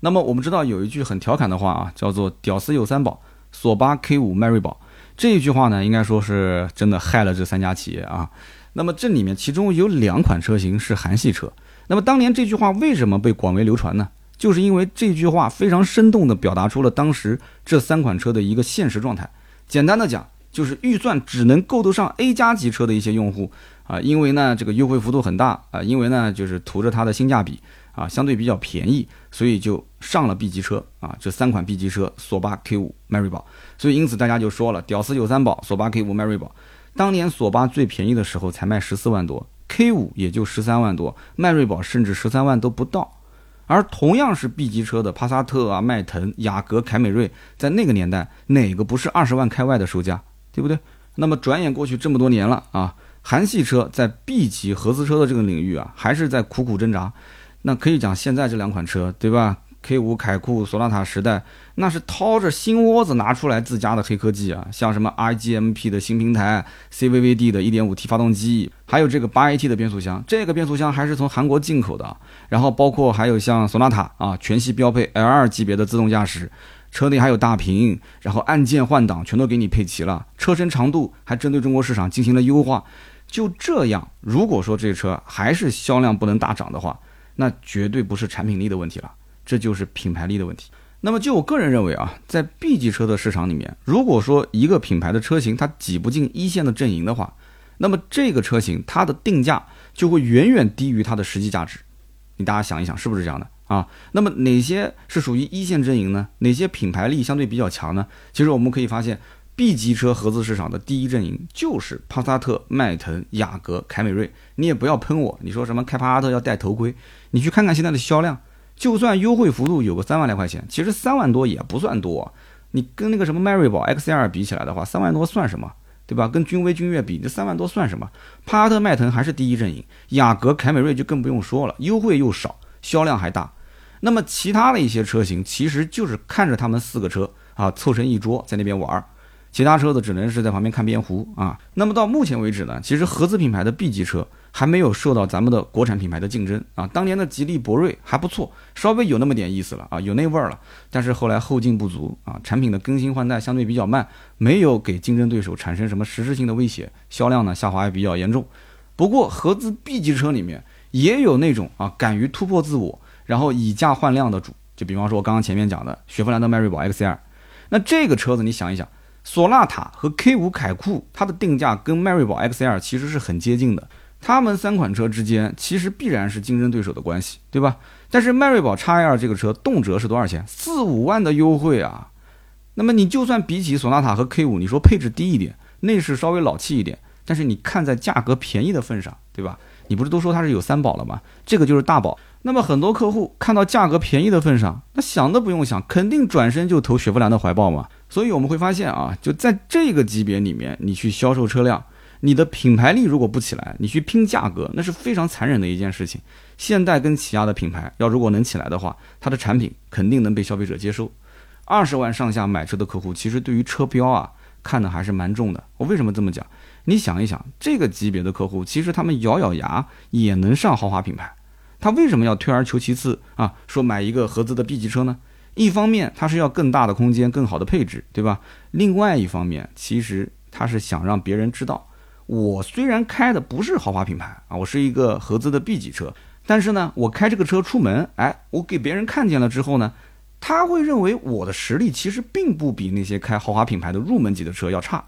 A: 那么我们知道有一句很调侃的话啊，叫做“屌丝有三宝”，索八 K 五迈锐宝。这一句话呢，应该说是真的害了这三家企业啊。那么这里面其中有两款车型是韩系车。那么当年这句话为什么被广为流传呢？就是因为这句话非常生动地表达出了当时这三款车的一个现实状态。简单的讲，就是预算只能够得上 A 加级车的一些用户啊，因为呢这个优惠幅度很大啊，因为呢就是图着它的性价比啊，相对比较便宜，所以就上了 B 级车啊。这三款 B 级车，索八 K 五迈锐宝。所以因此大家就说了，屌丝有三宝，索八 K 五迈锐宝。当年索八最便宜的时候才卖十四万多，K 五也就十三万多，迈锐宝甚至十三万都不到。而同样是 B 级车的帕萨特啊、迈腾、雅阁、凯美瑞，在那个年代哪个不是二十万开外的售价，对不对？那么转眼过去这么多年了啊，韩系车在 B 级合资车的这个领域啊，还是在苦苦挣扎。那可以讲现在这两款车，对吧？K 五凯酷、索纳塔时代，那是掏着心窝子拿出来自家的黑科技啊，像什么 IGMP 的新平台、CVVD 的 1.5T 发动机，还有这个 8AT 的变速箱，这个变速箱还是从韩国进口的。然后包括还有像索纳塔啊，全系标配 L2 级别的自动驾驶，车内还有大屏，然后按键换挡全都给你配齐了，车身长度还针对中国市场进行了优化。就这样，如果说这车还是销量不能大涨的话，那绝对不是产品力的问题了。这就是品牌力的问题。那么，就我个人认为啊，在 B 级车的市场里面，如果说一个品牌的车型它挤不进一线的阵营的话，那么这个车型它的定价就会远远低于它的实际价值。你大家想一想，是不是这样的啊？那么哪些是属于一线阵营呢？哪些品牌力相对比较强呢？其实我们可以发现，B 级车合资市场的第一阵营就是帕萨特、迈腾、雅阁、凯美瑞。你也不要喷我，你说什么开帕萨特要戴头盔？你去看看现在的销量。就算优惠幅度有个三万来块钱，其实三万多也不算多。你跟那个什么迈锐宝 XL 比起来的话，三万多算什么，对吧？跟君威、君越比，这三万多算什么？帕萨特、迈腾还是第一阵营，雅阁、凯美瑞就更不用说了，优惠又少，销量还大。那么其他的一些车型，其实就是看着他们四个车啊凑成一桌在那边玩儿。其他车子只能是在旁边看边糊啊。那么到目前为止呢，其实合资品牌的 B 级车还没有受到咱们的国产品牌的竞争啊。当年的吉利博瑞还不错，稍微有那么点意思了啊，有那味儿了。但是后来后劲不足啊，产品的更新换代相对比较慢，没有给竞争对手产生什么实质性的威胁，销量呢下滑也比较严重。不过合资 B 级车里面也有那种啊敢于突破自我，然后以价换量的主，就比方说我刚刚前面讲的雪佛兰的迈锐宝 XL，那这个车子你想一想。索纳塔和 K 五凯酷，它的定价跟迈锐宝 XL 其实是很接近的。他们三款车之间其实必然是竞争对手的关系，对吧？但是迈锐宝 XL 这个车动辄是多少钱？四五万的优惠啊！那么你就算比起索纳塔和 K 五，你说配置低一点，内饰稍微老气一点，但是你看在价格便宜的份上，对吧？你不是都说它是有三宝了吗？这个就是大宝。那么很多客户看到价格便宜的份上，那想都不用想，肯定转身就投雪佛兰的怀抱嘛。所以我们会发现啊，就在这个级别里面，你去销售车辆，你的品牌力如果不起来，你去拼价格，那是非常残忍的一件事情。现代跟起亚的品牌要如果能起来的话，它的产品肯定能被消费者接受。二十万上下买车的客户，其实对于车标啊看的还是蛮重的。我为什么这么讲？你想一想，这个级别的客户，其实他们咬咬牙也能上豪华品牌。他为什么要退而求其次啊？说买一个合资的 B 级车呢？一方面他是要更大的空间、更好的配置，对吧？另外一方面，其实他是想让别人知道，我虽然开的不是豪华品牌啊，我是一个合资的 B 级车，但是呢，我开这个车出门，哎，我给别人看见了之后呢，他会认为我的实力其实并不比那些开豪华品牌的入门级的车要差，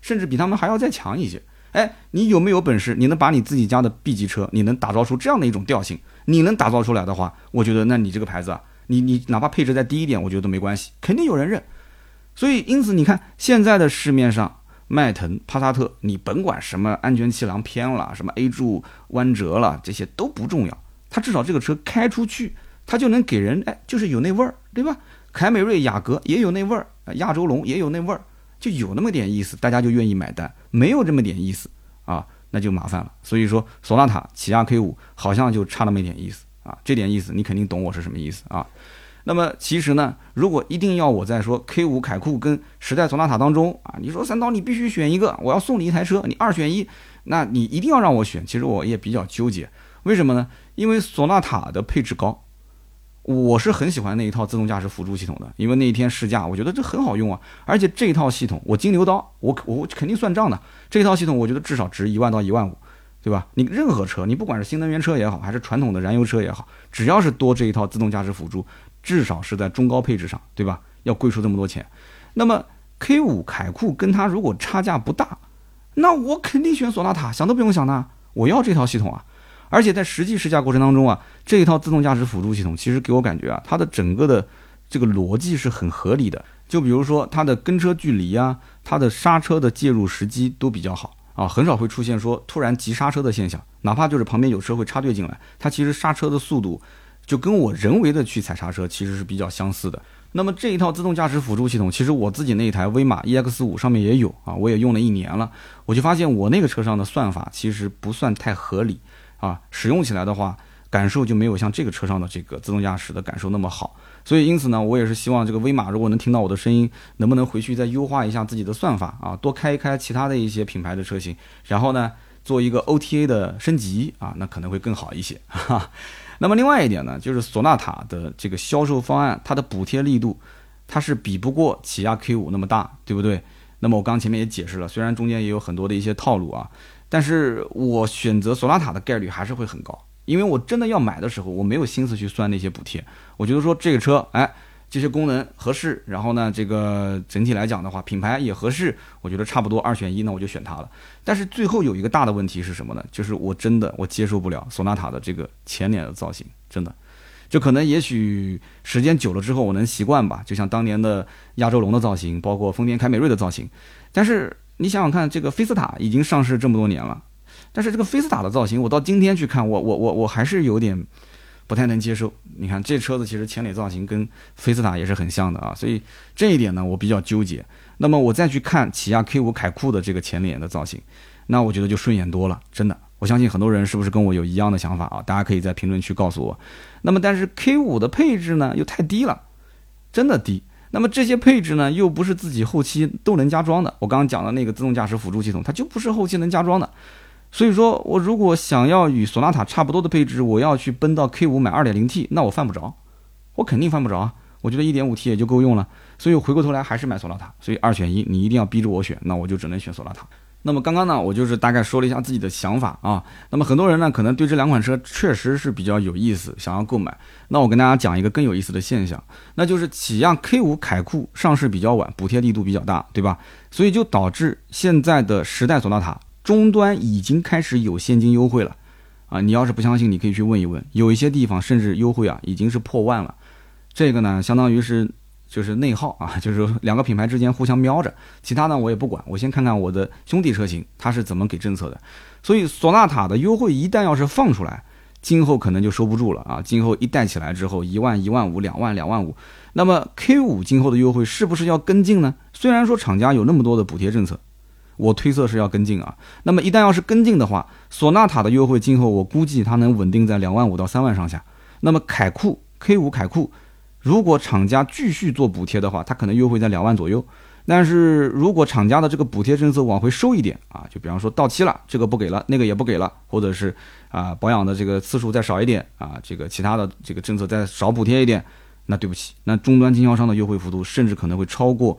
A: 甚至比他们还要再强一些。哎，你有没有本事？你能把你自己家的 B 级车，你能打造出这样的一种调性？你能打造出来的话，我觉得那你这个牌子啊，你你哪怕配置再低一点，我觉得都没关系，肯定有人认。所以，因此你看现在的市面上，迈腾、帕萨特，你甭管什么安全气囊偏了，什么 A 柱弯折了，这些都不重要，它至少这个车开出去，它就能给人哎，就是有那味儿，对吧？凯美瑞、雅阁也有那味儿，亚洲龙也有那味儿。就有那么点意思，大家就愿意买单；没有这么点意思啊，那就麻烦了。所以说，索纳塔、起亚 K 五好像就差那么一点意思啊，这点意思你肯定懂我是什么意思啊。那么其实呢，如果一定要我在说 K 五凯酷跟时代索纳塔当中啊，你说三刀你必须选一个，我要送你一台车，你二选一，那你一定要让我选。其实我也比较纠结，为什么呢？因为索纳塔的配置高。我是很喜欢那一套自动驾驶辅助系统的，因为那一天试驾，我觉得这很好用啊。而且这一套系统，我金牛刀，我我肯定算账的。这一套系统我觉得至少值一万到一万五，对吧？你任何车，你不管是新能源车也好，还是传统的燃油车也好，只要是多这一套自动驾驶辅助，至少是在中高配置上，对吧？要贵出这么多钱。那么 K 五凯酷跟它如果差价不大，那我肯定选索纳塔，想都不用想的，我要这套系统啊。而且在实际试驾过程当中啊，这一套自动驾驶辅助系统其实给我感觉啊，它的整个的这个逻辑是很合理的。就比如说它的跟车距离啊，它的刹车的介入时机都比较好啊，很少会出现说突然急刹车的现象。哪怕就是旁边有车会插队进来，它其实刹车的速度就跟我人为的去踩刹车其实是比较相似的。那么这一套自动驾驶辅助系统，其实我自己那一台威马 EX 五上面也有啊，我也用了一年了，我就发现我那个车上的算法其实不算太合理。啊，使用起来的话，感受就没有像这个车上的这个自动驾驶的感受那么好。所以因此呢，我也是希望这个威马如果能听到我的声音，能不能回去再优化一下自己的算法啊，多开一开其他的一些品牌的车型，然后呢做一个 OTA 的升级啊，那可能会更好一些。哈。那么另外一点呢，就是索纳塔的这个销售方案，它的补贴力度，它是比不过起亚 K 五那么大，对不对？那么我刚前面也解释了，虽然中间也有很多的一些套路啊。但是我选择索纳塔的概率还是会很高，因为我真的要买的时候，我没有心思去算那些补贴。我觉得说这个车，哎，这些功能合适，然后呢，这个整体来讲的话，品牌也合适，我觉得差不多二选一，那我就选它了。但是最后有一个大的问题是什么呢？就是我真的我接受不了索纳塔的这个前脸的造型，真的，就可能也许时间久了之后我能习惯吧，就像当年的亚洲龙的造型，包括丰田凯美瑞的造型，但是。你想想看，这个菲斯塔已经上市这么多年了，但是这个菲斯塔的造型，我到今天去看，我我我我还是有点不太能接受。你看这车子其实前脸造型跟菲斯塔也是很像的啊，所以这一点呢，我比较纠结。那么我再去看起亚 K 五凯酷的这个前脸的造型，那我觉得就顺眼多了，真的。我相信很多人是不是跟我有一样的想法啊？大家可以在评论区告诉我。那么但是 K 五的配置呢，又太低了，真的低。那么这些配置呢，又不是自己后期都能加装的。我刚刚讲的那个自动驾驶辅助系统，它就不是后期能加装的。所以说我如果想要与索纳塔差不多的配置，我要去奔到 K 五买 2.0T，那我犯不着，我肯定犯不着啊。我觉得 1.5T 也就够用了。所以回过头来还是买索纳塔。所以二选一，你一定要逼着我选，那我就只能选索纳塔。那么刚刚呢，我就是大概说了一下自己的想法啊。那么很多人呢，可能对这两款车确实是比较有意思，想要购买。那我跟大家讲一个更有意思的现象，那就是起亚 K 五凯酷上市比较晚，补贴力度比较大，对吧？所以就导致现在的时代索纳塔终端已经开始有现金优惠了啊。你要是不相信，你可以去问一问，有一些地方甚至优惠啊已经是破万了。这个呢，相当于是。就是内耗啊，就是两个品牌之间互相瞄着，其他呢我也不管，我先看看我的兄弟车型它是怎么给政策的。所以索纳塔的优惠一旦要是放出来，今后可能就收不住了啊！今后一带起来之后，一万、一万五、两万、两万五，那么 K 五今后的优惠是不是要跟进呢？虽然说厂家有那么多的补贴政策，我推测是要跟进啊。那么一旦要是跟进的话，索纳塔的优惠今后我估计它能稳定在两万五到三万上下。那么凯酷 K 五凯酷。如果厂家继续做补贴的话，它可能优惠在两万左右。但是如果厂家的这个补贴政策往回收一点啊，就比方说到期了，这个不给了，那个也不给了，或者是啊保养的这个次数再少一点啊，这个其他的这个政策再少补贴一点，那对不起，那终端经销商的优惠幅度甚至可能会超过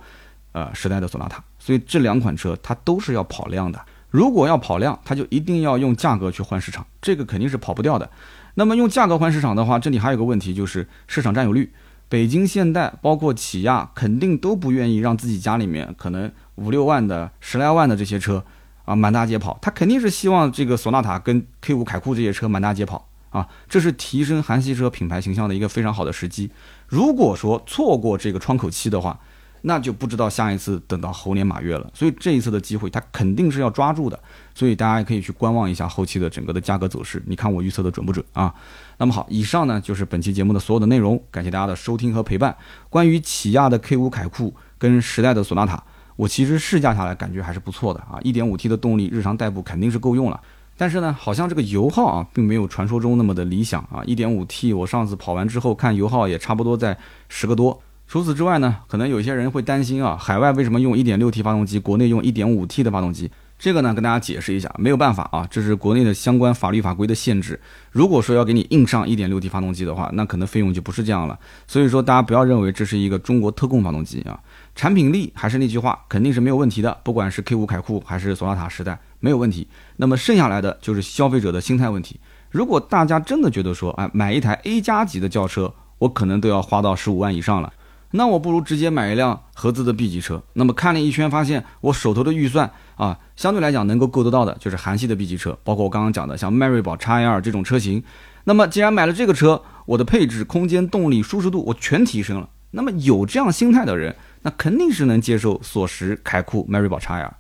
A: 呃时代的索纳塔。所以这两款车它都是要跑量的。如果要跑量，它就一定要用价格去换市场，这个肯定是跑不掉的。那么用价格换市场的话，这里还有个问题就是市场占有率。北京现代包括起亚肯定都不愿意让自己家里面可能五六万的十来万的这些车啊满大街跑，他肯定是希望这个索纳塔跟 K 五凯酷这些车满大街跑啊，这是提升韩系车品牌形象的一个非常好的时机。如果说错过这个窗口期的话，那就不知道下一次等到猴年马月了，所以这一次的机会它肯定是要抓住的，所以大家也可以去观望一下后期的整个的价格走势，你看我预测的准不准啊？那么好，以上呢就是本期节目的所有的内容，感谢大家的收听和陪伴。关于起亚的 K 五凯酷跟时代的索纳塔，我其实试驾下来感觉还是不错的啊一点五 T 的动力日常代步肯定是够用了，但是呢，好像这个油耗啊并没有传说中那么的理想啊，1.5T 我上次跑完之后看油耗也差不多在十个多。除此之外呢，可能有些人会担心啊，海外为什么用 1.6T 发动机，国内用 1.5T 的发动机？这个呢，跟大家解释一下，没有办法啊，这是国内的相关法律法规的限制。如果说要给你硬上 1.6T 发动机的话，那可能费用就不是这样了。所以说，大家不要认为这是一个中国特供发动机啊，产品力还是那句话，肯定是没有问题的。不管是 K5 凯酷还是索纳塔时代，没有问题。那么剩下来的就是消费者的心态问题。如果大家真的觉得说，哎，买一台 A 加级的轿车，我可能都要花到十五万以上了。那我不如直接买一辆合资的 B 级车。那么看了一圈，发现我手头的预算啊，相对来讲能够够得到的就是韩系的 B 级车，包括我刚刚讲的像迈锐宝 XL 这种车型。那么既然买了这个车，我的配置、空间、动力、舒适度我全提升了。那么有这样心态的人，那肯定是能接受索十、凯酷、迈锐宝 XL。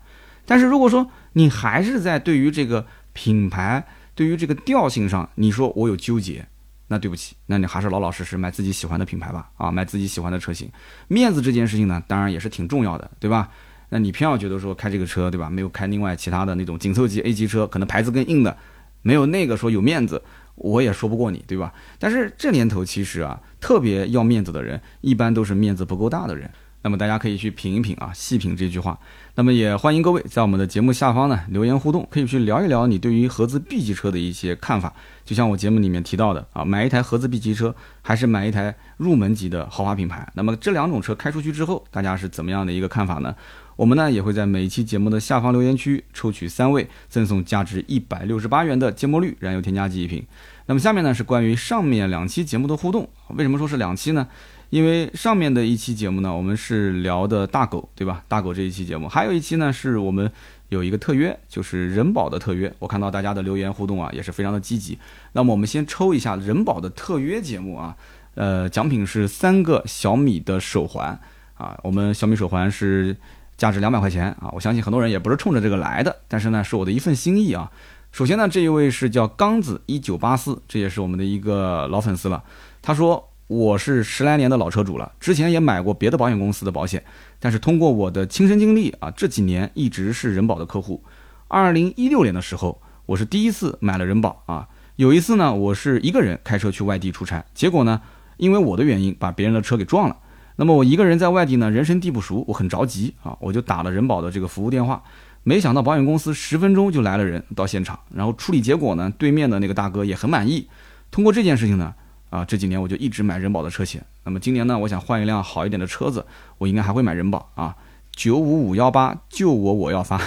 A: 但是如果说你还是在对于这个品牌、对于这个调性上，你说我有纠结。那对不起，那你还是老老实实买自己喜欢的品牌吧，啊，买自己喜欢的车型。面子这件事情呢，当然也是挺重要的，对吧？那你偏要觉得说开这个车，对吧？没有开另外其他的那种紧凑级 A 级车，可能牌子更硬的，没有那个说有面子，我也说不过你，对吧？但是这年头其实啊，特别要面子的人，一般都是面子不够大的人。那么大家可以去品一品啊，细品这句话。那么也欢迎各位在我们的节目下方呢留言互动，可以去聊一聊你对于合资 B 级车的一些看法。就像我节目里面提到的啊，买一台合资 B 级车还是买一台入门级的豪华品牌？那么这两种车开出去之后，大家是怎么样的一个看法呢？我们呢也会在每一期节目的下方留言区抽取三位，赠送价值一百六十八元的芥末绿燃油添加剂一瓶。那么下面呢是关于上面两期节目的互动，为什么说是两期呢？因为上面的一期节目呢，我们是聊的大狗，对吧？大狗这一期节目，还有一期呢，是我们有一个特约，就是人保的特约。我看到大家的留言互动啊，也是非常的积极。那么我们先抽一下人保的特约节目啊，呃，奖品是三个小米的手环啊。我们小米手环是价值两百块钱啊，我相信很多人也不是冲着这个来的，但是呢，是我的一份心意啊。首先呢，这一位是叫刚子一九八四，这也是我们的一个老粉丝了，他说。我是十来年的老车主了，之前也买过别的保险公司的保险，但是通过我的亲身经历啊，这几年一直是人保的客户。二零一六年的时候，我是第一次买了人保啊。有一次呢，我是一个人开车去外地出差，结果呢，因为我的原因把别人的车给撞了。那么我一个人在外地呢，人生地不熟，我很着急啊，我就打了人保的这个服务电话，没想到保险公司十分钟就来了人到现场，然后处理结果呢，对面的那个大哥也很满意。通过这件事情呢。啊，这几年我就一直买人保的车险。那么今年呢，我想换一辆好一点的车子，我应该还会买人保啊。九五五幺八救我，我要发。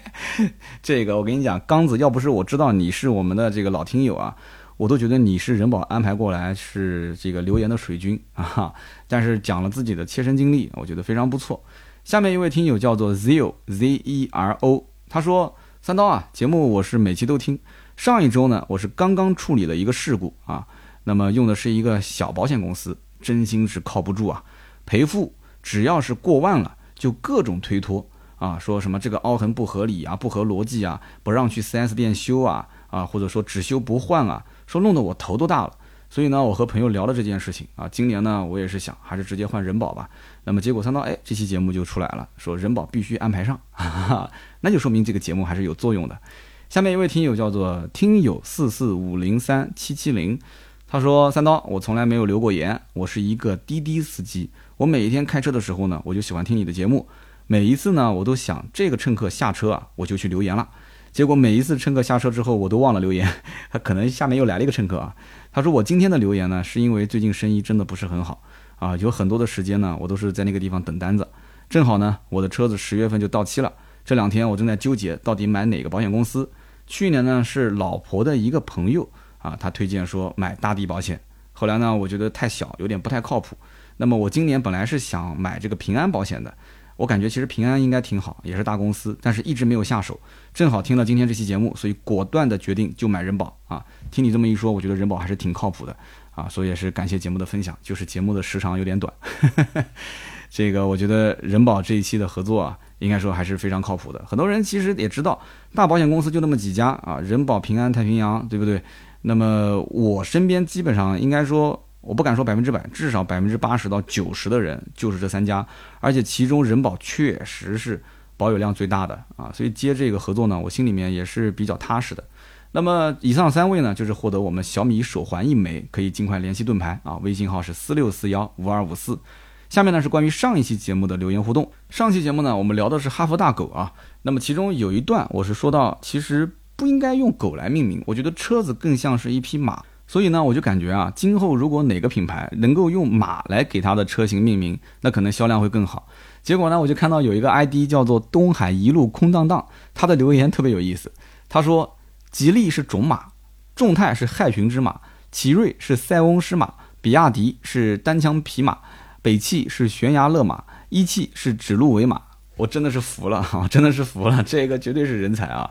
A: 这个我跟你讲，刚子，要不是我知道你是我们的这个老听友啊，我都觉得你是人保安排过来是这个留言的水军啊。但是讲了自己的切身经历，我觉得非常不错。下面一位听友叫做 Zero Z E R O，他说：三刀啊，节目我是每期都听。上一周呢，我是刚刚处理了一个事故啊。那么用的是一个小保险公司，真心是靠不住啊！赔付只要是过万了，就各种推脱啊，说什么这个凹痕不合理啊，不合逻辑啊，不让去 4S 店修啊，啊，或者说只修不换啊，说弄得我头都大了。所以呢，我和朋友聊了这件事情啊，今年呢，我也是想还是直接换人保吧。那么结果三刀，哎，这期节目就出来了，说人保必须安排上，哈哈，那就说明这个节目还是有作用的。下面一位听友叫做听友四四五零三七七零。他说：“三刀，我从来没有留过言。我是一个滴滴司机。我每一天开车的时候呢，我就喜欢听你的节目。每一次呢，我都想这个乘客下车啊，我就去留言了。结果每一次乘客下车之后，我都忘了留言。他可能下面又来了一个乘客啊。他说我今天的留言呢，是因为最近生意真的不是很好啊，有很多的时间呢，我都是在那个地方等单子。正好呢，我的车子十月份就到期了。这两天我正在纠结到底买哪个保险公司。去年呢，是老婆的一个朋友。”啊，他推荐说买大地保险，后来呢，我觉得太小，有点不太靠谱。那么我今年本来是想买这个平安保险的，我感觉其实平安应该挺好，也是大公司，但是一直没有下手。正好听了今天这期节目，所以果断的决定就买人保啊。听你这么一说，我觉得人保还是挺靠谱的啊，所以也是感谢节目的分享，就是节目的时长有点短。这个我觉得人保这一期的合作啊，应该说还是非常靠谱的。很多人其实也知道，大保险公司就那么几家啊，人保、平安、太平洋，对不对？那么我身边基本上应该说，我不敢说百分之百，至少百分之八十到九十的人就是这三家，而且其中人保确实是保有量最大的啊，所以接这个合作呢，我心里面也是比较踏实的。那么以上三位呢，就是获得我们小米手环一枚，可以尽快联系盾牌啊，微信号是四六四幺五二五四。下面呢是关于上一期节目的留言互动。上期节目呢，我们聊的是哈佛大狗啊，那么其中有一段我是说到，其实不应该用狗来命名，我觉得车子更像是一匹马。所以呢，我就感觉啊，今后如果哪个品牌能够用马来给它的车型命名，那可能销量会更好。结果呢，我就看到有一个 ID 叫做“东海一路空荡荡”，他的留言特别有意思。他说：“吉利是种马，众泰是害群之马，奇瑞是塞翁失马，比亚迪是单枪匹马，北汽是悬崖勒马，一汽是指鹿为马。”我真的是服了啊，真的是服了，这个绝对是人才啊。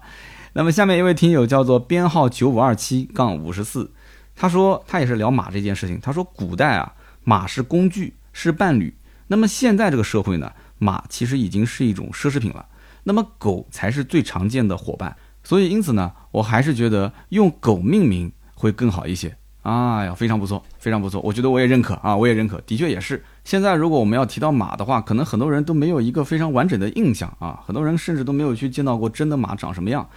A: 那么下面一位听友叫做编号九五二七杠五十四。他说他也是聊马这件事情。他说古代啊，马是工具，是伴侣。那么现在这个社会呢，马其实已经是一种奢侈品了。那么狗才是最常见的伙伴。所以因此呢，我还是觉得用狗命名会更好一些。哎呀，非常不错，非常不错。我觉得我也认可啊，我也认可。的确也是。现在如果我们要提到马的话，可能很多人都没有一个非常完整的印象啊，很多人甚至都没有去见到过真的马长什么样。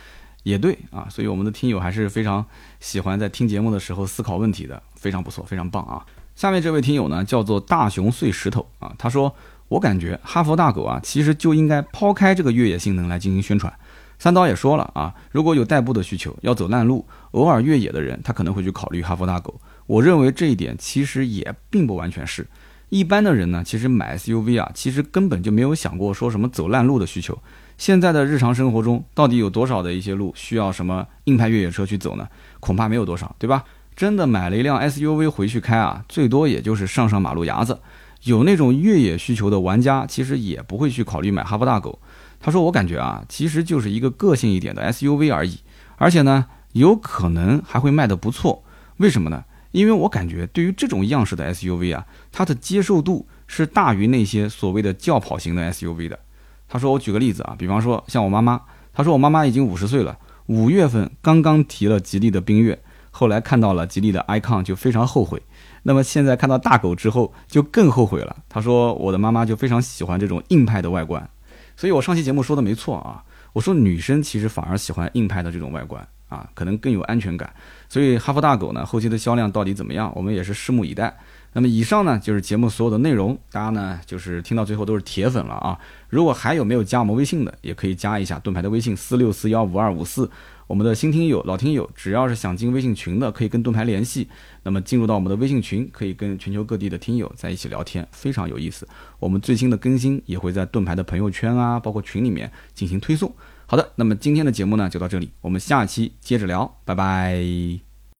A: 也对啊，所以我们的听友还是非常喜欢在听节目的时候思考问题的，非常不错，非常棒啊！下面这位听友呢，叫做大熊碎石头啊，他说：“我感觉哈佛大狗啊，其实就应该抛开这个越野性能来进行宣传。”三刀也说了啊，如果有代步的需求，要走烂路，偶尔越野的人，他可能会去考虑哈佛大狗。我认为这一点其实也并不完全是。一般的人呢，其实买 SUV 啊，其实根本就没有想过说什么走烂路的需求。现在的日常生活中，到底有多少的一些路需要什么硬派越野车去走呢？恐怕没有多少，对吧？真的买了一辆 SUV 回去开啊，最多也就是上上马路牙子。有那种越野需求的玩家，其实也不会去考虑买哈弗大狗。他说：“我感觉啊，其实就是一个个性一点的 SUV 而已，而且呢，有可能还会卖得不错。为什么呢？因为我感觉对于这种样式的 SUV 啊，它的接受度是大于那些所谓的轿跑型的 SUV 的。”他说：“我举个例子啊，比方说像我妈妈，他说我妈妈已经五十岁了，五月份刚刚提了吉利的缤越，后来看到了吉利的 icon 就非常后悔，那么现在看到大狗之后就更后悔了。他说我的妈妈就非常喜欢这种硬派的外观，所以我上期节目说的没错啊，我说女生其实反而喜欢硬派的这种外观啊，可能更有安全感。所以哈弗大狗呢，后期的销量到底怎么样，我们也是拭目以待。”那么以上呢就是节目所有的内容，大家呢就是听到最后都是铁粉了啊！如果还有没有加我们微信的，也可以加一下盾牌的微信四六四幺五二五四。我们的新听友、老听友，只要是想进微信群的，可以跟盾牌联系。那么进入到我们的微信群，可以跟全球各地的听友在一起聊天，非常有意思。我们最新的更新也会在盾牌的朋友圈啊，包括群里面进行推送。好的，那么今天的节目呢就到这里，我们下期接着聊，拜拜。